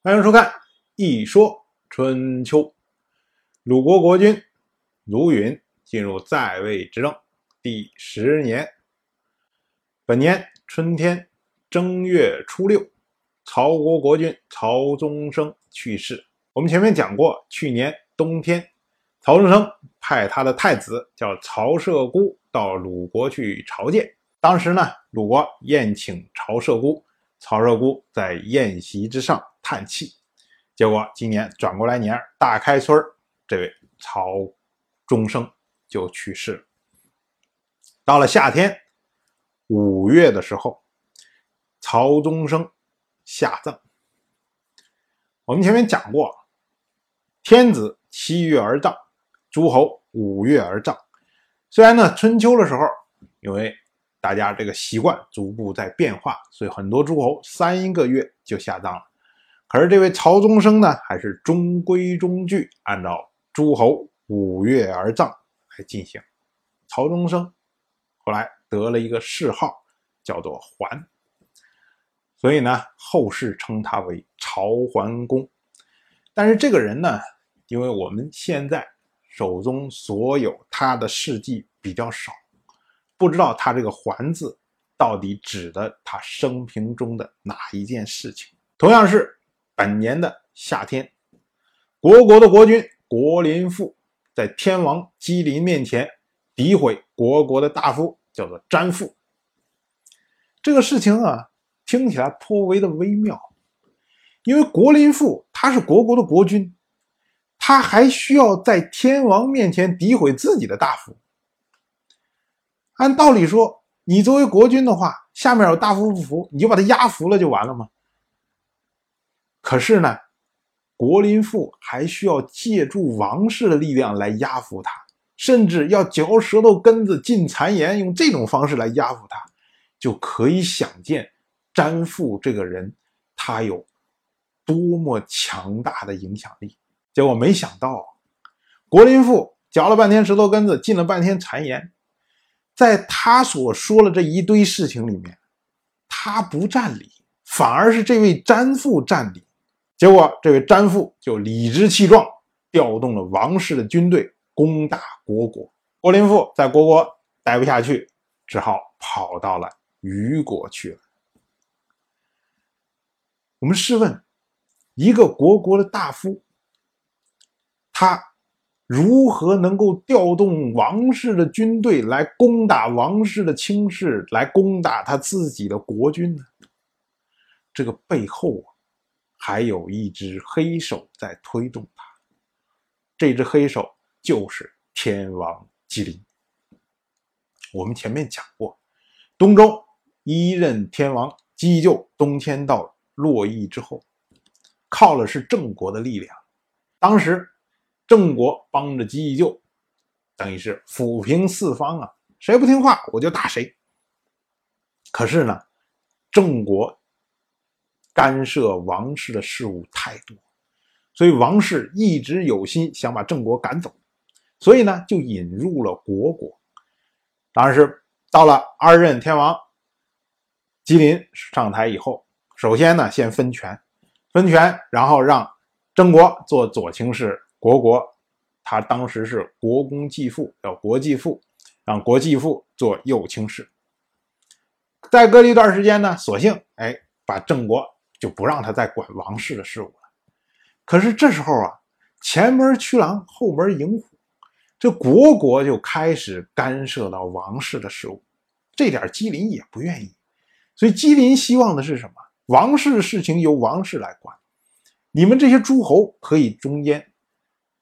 欢迎收看《一说春秋》。鲁国国君鲁允进入在位执政第十年，本年春天正月初六，曹国国君曹宗生去世。我们前面讲过，去年冬天，曹宗生派他的太子叫曹射姑到鲁国去朝见。当时呢，鲁国宴请曹射姑。曹射姑在宴席之上叹气，结果今年转过来年大开春这位曹中生就去世了。到了夏天五月的时候，曹中生下葬。我们前面讲过，天子七月而葬，诸侯五月而葬。虽然呢，春秋的时候因为大家这个习惯逐步在变化，所以很多诸侯三个月就下葬了。可是这位曹宗生呢，还是中规中矩，按照诸侯五月而葬来进行。曹宗生后来得了一个谥号，叫做桓，所以呢，后世称他为曹桓公。但是这个人呢，因为我们现在手中所有他的事迹比较少。不知道他这个“桓”字到底指的他生平中的哪一件事情？同样是本年的夏天，国国的国君国林父在天王姬林面前诋毁国国的大夫，叫做詹父。这个事情啊，听起来颇为的微妙，因为国林父他是国国的国君，他还需要在天王面前诋毁自己的大夫。按道理说，你作为国君的话，下面有大夫不服，你就把他压服了就完了吗？可是呢，国林父还需要借助王室的力量来压服他，甚至要嚼舌头根子、进谗言，用这种方式来压服他，就可以想见詹父这个人他有多么强大的影响力。结果没想到，国林父嚼了半天舌头根子，进了半天谗言。在他所说的这一堆事情里面，他不占理，反而是这位詹父占理。结果，这位詹父就理直气壮，调动了王室的军队攻打虢国。郭林父在虢国待不下去，只好跑到了虞国去了。我们试问，一个国国的大夫，他？如何能够调动王室的军队来攻打王室的卿士，来攻打他自己的国君呢？这个背后啊，还有一只黑手在推动他。这只黑手就是天王姬林。我们前面讲过，东周一任天王姬就东迁到洛邑之后，靠的是郑国的力量，当时。郑国帮着姬就，等于是抚平四方啊，谁不听话我就打谁。可是呢，郑国干涉王室的事务太多，所以王室一直有心想把郑国赶走，所以呢就引入了虢国。当然是到了二任天王吉林上台以后，首先呢先分权，分权，然后让郑国做左卿士。国国，他当时是国公继父，叫国继父，让国继父做右卿士。再隔了一段时间呢，索性哎，把郑国就不让他再管王室的事务了。可是这时候啊，前门驱狼，后门迎虎，这国国就开始干涉到王室的事务，这点姬林也不愿意。所以姬林希望的是什么？王室的事情由王室来管，你们这些诸侯可以中间。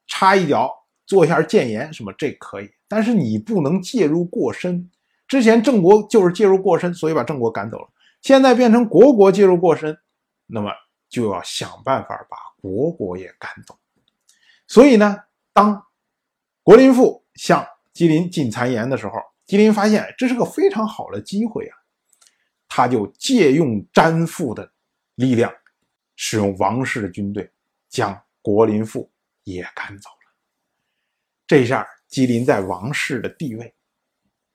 插一脚，做一下谏言，什么这可以，但是你不能介入过深。之前郑国就是介入过深，所以把郑国赶走了。现在变成国国介入过深，那么就要想办法把国国也赶走。所以呢，当国林父向吉林进谗言的时候，吉林发现这是个非常好的机会啊，他就借用詹父的力量，使用王室的军队将国林父。也赶走了，这下吉林在王室的地位，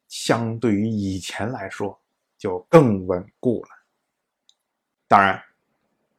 相对于以前来说就更稳固了。当然，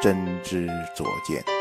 真知灼见。